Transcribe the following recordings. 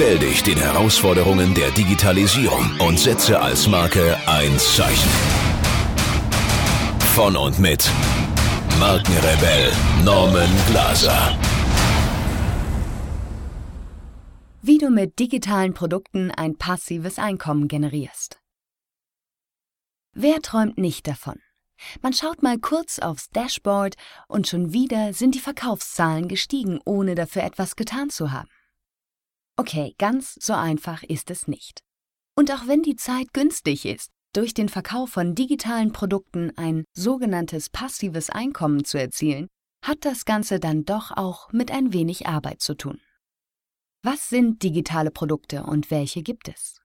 Stell dich den Herausforderungen der Digitalisierung und setze als Marke ein Zeichen. Von und mit Markenrebell Norman Glaser. Wie du mit digitalen Produkten ein passives Einkommen generierst. Wer träumt nicht davon? Man schaut mal kurz aufs Dashboard und schon wieder sind die Verkaufszahlen gestiegen, ohne dafür etwas getan zu haben. Okay, ganz so einfach ist es nicht. Und auch wenn die Zeit günstig ist, durch den Verkauf von digitalen Produkten ein sogenanntes passives Einkommen zu erzielen, hat das Ganze dann doch auch mit ein wenig Arbeit zu tun. Was sind digitale Produkte und welche gibt es?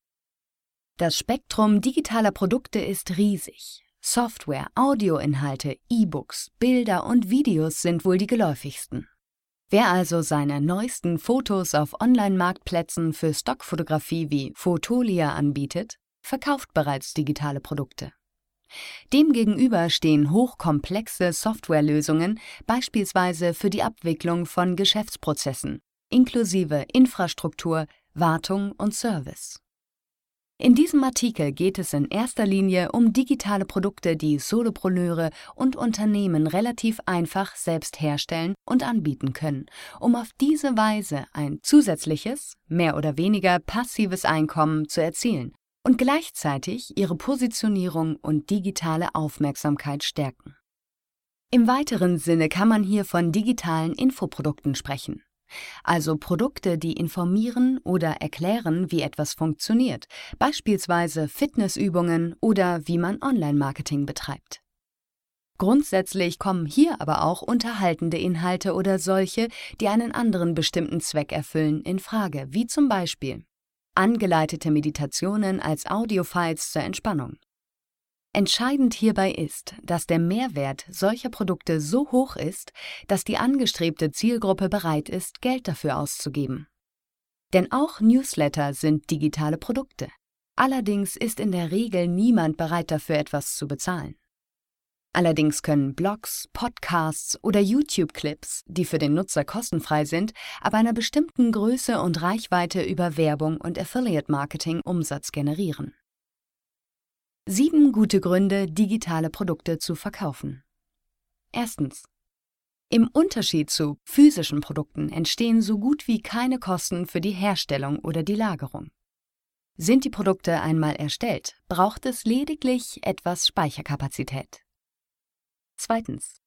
Das Spektrum digitaler Produkte ist riesig. Software, Audioinhalte, E-Books, Bilder und Videos sind wohl die geläufigsten. Wer also seine neuesten Fotos auf Online-Marktplätzen für Stockfotografie wie Fotolia anbietet, verkauft bereits digitale Produkte. Demgegenüber stehen hochkomplexe Softwarelösungen, beispielsweise für die Abwicklung von Geschäftsprozessen, inklusive Infrastruktur, Wartung und Service. In diesem Artikel geht es in erster Linie um digitale Produkte, die Solopreneure und Unternehmen relativ einfach selbst herstellen und anbieten können, um auf diese Weise ein zusätzliches, mehr oder weniger passives Einkommen zu erzielen und gleichzeitig ihre Positionierung und digitale Aufmerksamkeit stärken. Im weiteren Sinne kann man hier von digitalen Infoprodukten sprechen also Produkte, die informieren oder erklären, wie etwas funktioniert, beispielsweise Fitnessübungen oder wie man Online-Marketing betreibt. Grundsätzlich kommen hier aber auch unterhaltende Inhalte oder solche, die einen anderen bestimmten Zweck erfüllen, in Frage, wie zum Beispiel angeleitete Meditationen als Audiofiles zur Entspannung Entscheidend hierbei ist, dass der Mehrwert solcher Produkte so hoch ist, dass die angestrebte Zielgruppe bereit ist, Geld dafür auszugeben. Denn auch Newsletter sind digitale Produkte. Allerdings ist in der Regel niemand bereit dafür etwas zu bezahlen. Allerdings können Blogs, Podcasts oder YouTube-Clips, die für den Nutzer kostenfrei sind, ab einer bestimmten Größe und Reichweite über Werbung und Affiliate-Marketing Umsatz generieren. Sieben gute Gründe, digitale Produkte zu verkaufen. Erstens. Im Unterschied zu physischen Produkten entstehen so gut wie keine Kosten für die Herstellung oder die Lagerung. Sind die Produkte einmal erstellt, braucht es lediglich etwas Speicherkapazität. Zweitens.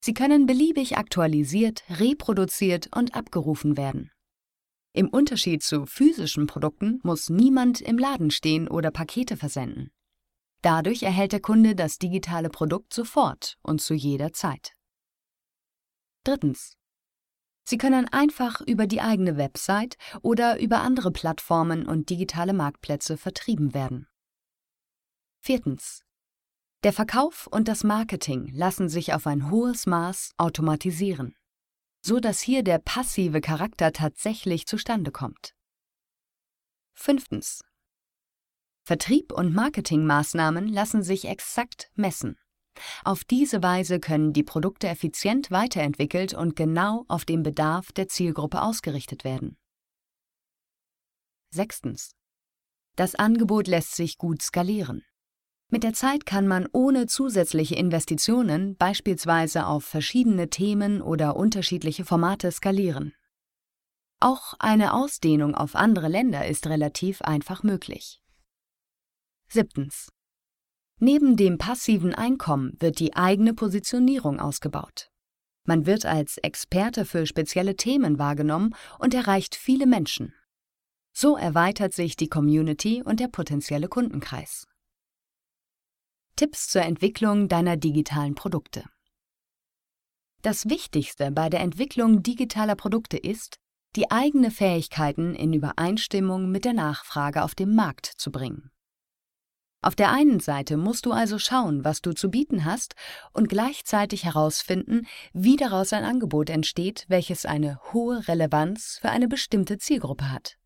Sie können beliebig aktualisiert, reproduziert und abgerufen werden. Im Unterschied zu physischen Produkten muss niemand im Laden stehen oder Pakete versenden. Dadurch erhält der Kunde das digitale Produkt sofort und zu jeder Zeit. Drittens. Sie können einfach über die eigene Website oder über andere Plattformen und digitale Marktplätze vertrieben werden. Viertens. Der Verkauf und das Marketing lassen sich auf ein hohes Maß automatisieren. so dass hier der passive Charakter tatsächlich zustande kommt. Fünftens. Vertrieb und Marketingmaßnahmen lassen sich exakt messen. Auf diese Weise können die Produkte effizient weiterentwickelt und genau auf den Bedarf der Zielgruppe ausgerichtet werden. Sechstens. Das Angebot lässt sich gut skalieren. Mit der Zeit kann man ohne zusätzliche Investitionen beispielsweise auf verschiedene Themen oder unterschiedliche Formate skalieren. Auch eine Ausdehnung auf andere Länder ist relativ einfach möglich. Siebtens. Neben dem passiven Einkommen wird die eigene Positionierung ausgebaut. Man wird als Experte für spezielle Themen wahrgenommen und erreicht viele Menschen. So erweitert sich die Community und der potenzielle Kundenkreis. Tipps zur Entwicklung deiner digitalen Produkte. Das Wichtigste bei der Entwicklung digitaler Produkte ist, die eigenen Fähigkeiten in Übereinstimmung mit der Nachfrage auf dem Markt zu bringen. Auf der einen Seite musst du also schauen, was du zu bieten hast und gleichzeitig herausfinden, wie daraus ein Angebot entsteht, welches eine hohe Relevanz für eine bestimmte Zielgruppe hat.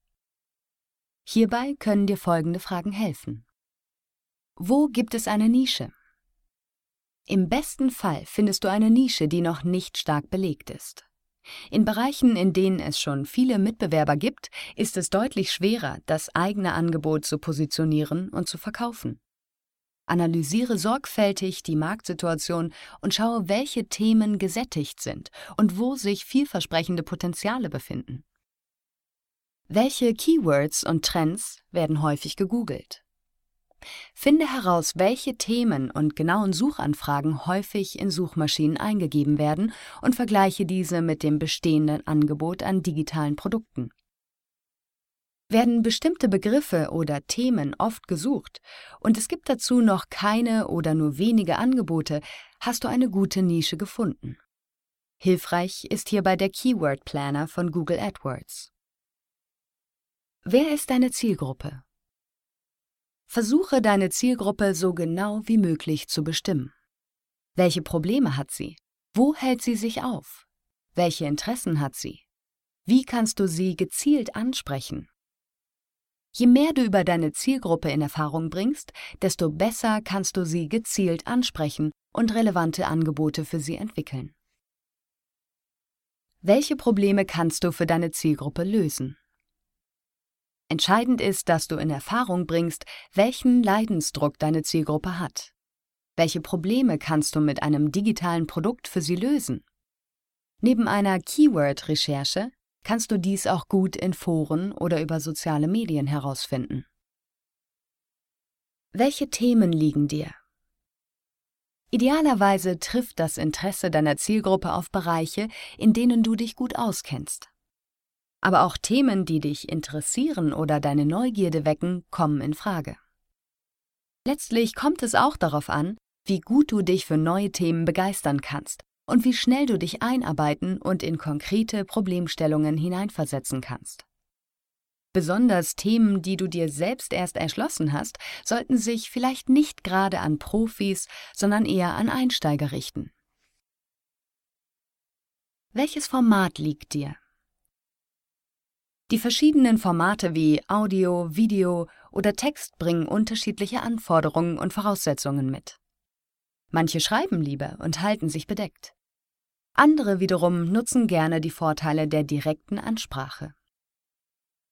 Hierbei können dir folgende Fragen helfen. Wo gibt es eine Nische? Im besten Fall findest du eine Nische, die noch nicht stark belegt ist. In Bereichen, in denen es schon viele Mitbewerber gibt, ist es deutlich schwerer, das eigene Angebot zu positionieren und zu verkaufen. Analysiere sorgfältig die Marktsituation und schaue, welche Themen gesättigt sind und wo sich vielversprechende Potenziale befinden. Welche Keywords und Trends werden häufig gegoogelt? Finde heraus, welche Themen und genauen Suchanfragen häufig in Suchmaschinen eingegeben werden und vergleiche diese mit dem bestehenden Angebot an digitalen Produkten. Werden bestimmte Begriffe oder Themen oft gesucht und es gibt dazu noch keine oder nur wenige Angebote, hast du eine gute Nische gefunden. Hilfreich ist hierbei der Keyword Planner von Google AdWords. Wer ist deine Zielgruppe? Versuche deine Zielgruppe so genau wie möglich zu bestimmen. Welche Probleme hat sie? Wo hält sie sich auf? Welche Interessen hat sie? Wie kannst du sie gezielt ansprechen? Je mehr du über deine Zielgruppe in Erfahrung bringst, desto besser kannst du sie gezielt ansprechen und relevante Angebote für sie entwickeln. Welche Probleme kannst du für deine Zielgruppe lösen? Entscheidend ist, dass du in Erfahrung bringst, welchen Leidensdruck deine Zielgruppe hat. Welche Probleme kannst du mit einem digitalen Produkt für sie lösen? Neben einer Keyword-Recherche kannst du dies auch gut in Foren oder über soziale Medien herausfinden. Welche Themen liegen dir? Idealerweise trifft das Interesse deiner Zielgruppe auf Bereiche, in denen du dich gut auskennst. Aber auch Themen, die dich interessieren oder deine Neugierde wecken, kommen in Frage. Letztlich kommt es auch darauf an, wie gut du dich für neue Themen begeistern kannst und wie schnell du dich einarbeiten und in konkrete Problemstellungen hineinversetzen kannst. Besonders Themen, die du dir selbst erst erschlossen hast, sollten sich vielleicht nicht gerade an Profis, sondern eher an Einsteiger richten. Welches Format liegt dir? Die verschiedenen Formate wie Audio, Video oder Text bringen unterschiedliche Anforderungen und Voraussetzungen mit. Manche schreiben lieber und halten sich bedeckt. Andere wiederum nutzen gerne die Vorteile der direkten Ansprache.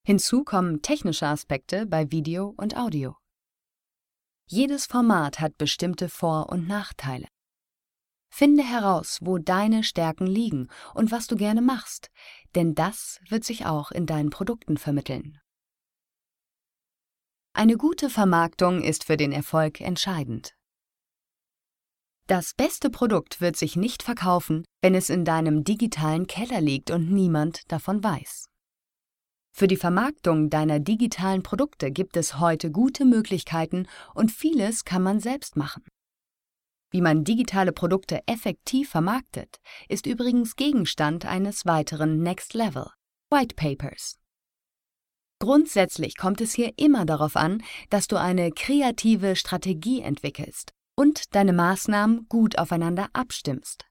Hinzu kommen technische Aspekte bei Video und Audio. Jedes Format hat bestimmte Vor- und Nachteile. Finde heraus, wo deine Stärken liegen und was du gerne machst, denn das wird sich auch in deinen Produkten vermitteln. Eine gute Vermarktung ist für den Erfolg entscheidend. Das beste Produkt wird sich nicht verkaufen, wenn es in deinem digitalen Keller liegt und niemand davon weiß. Für die Vermarktung deiner digitalen Produkte gibt es heute gute Möglichkeiten und vieles kann man selbst machen. Wie man digitale Produkte effektiv vermarktet, ist übrigens Gegenstand eines weiteren Next Level White Papers. Grundsätzlich kommt es hier immer darauf an, dass du eine kreative Strategie entwickelst und deine Maßnahmen gut aufeinander abstimmst.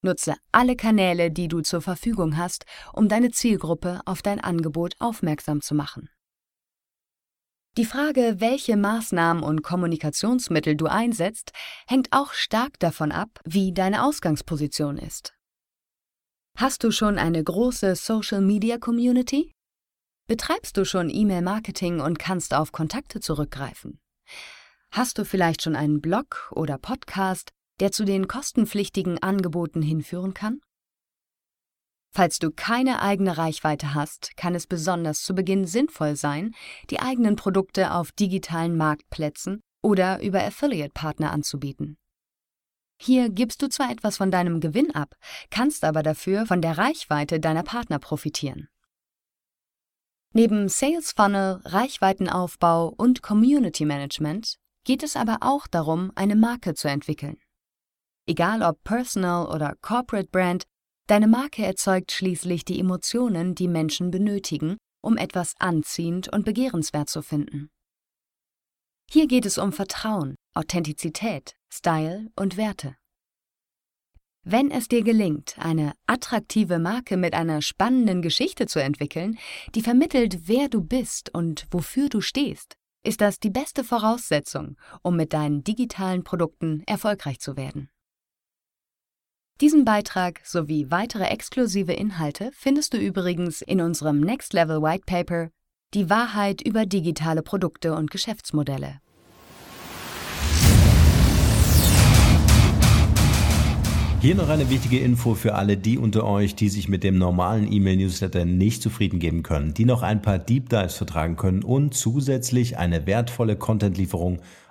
Nutze alle Kanäle, die du zur Verfügung hast, um deine Zielgruppe auf dein Angebot aufmerksam zu machen. Die Frage, welche Maßnahmen und Kommunikationsmittel du einsetzt, hängt auch stark davon ab, wie deine Ausgangsposition ist. Hast du schon eine große Social-Media-Community? Betreibst du schon E-Mail-Marketing und kannst auf Kontakte zurückgreifen? Hast du vielleicht schon einen Blog oder Podcast, der zu den kostenpflichtigen Angeboten hinführen kann? Falls du keine eigene Reichweite hast, kann es besonders zu Beginn sinnvoll sein, die eigenen Produkte auf digitalen Marktplätzen oder über Affiliate-Partner anzubieten. Hier gibst du zwar etwas von deinem Gewinn ab, kannst aber dafür von der Reichweite deiner Partner profitieren. Neben Sales Funnel, Reichweitenaufbau und Community Management geht es aber auch darum, eine Marke zu entwickeln. Egal ob Personal oder Corporate Brand, deine Marke erzeugt schließlich die Emotionen, die Menschen benötigen, um etwas anziehend und begehrenswert zu finden. Hier geht es um Vertrauen, Authentizität, Style und Werte. Wenn es dir gelingt, eine attraktive Marke mit einer spannenden Geschichte zu entwickeln, die vermittelt, wer du bist und wofür du stehst, ist das die beste Voraussetzung, um mit deinen digitalen Produkten erfolgreich zu werden. Diesen Beitrag sowie weitere exklusive Inhalte findest du übrigens in unserem Next Level White Paper Die Wahrheit über digitale Produkte und Geschäftsmodelle. Hier noch eine wichtige Info für alle die unter euch, die sich mit dem normalen E-Mail-Newsletter nicht zufrieden geben können, die noch ein paar Deep Dives vertragen können und zusätzlich eine wertvolle Content-Lieferung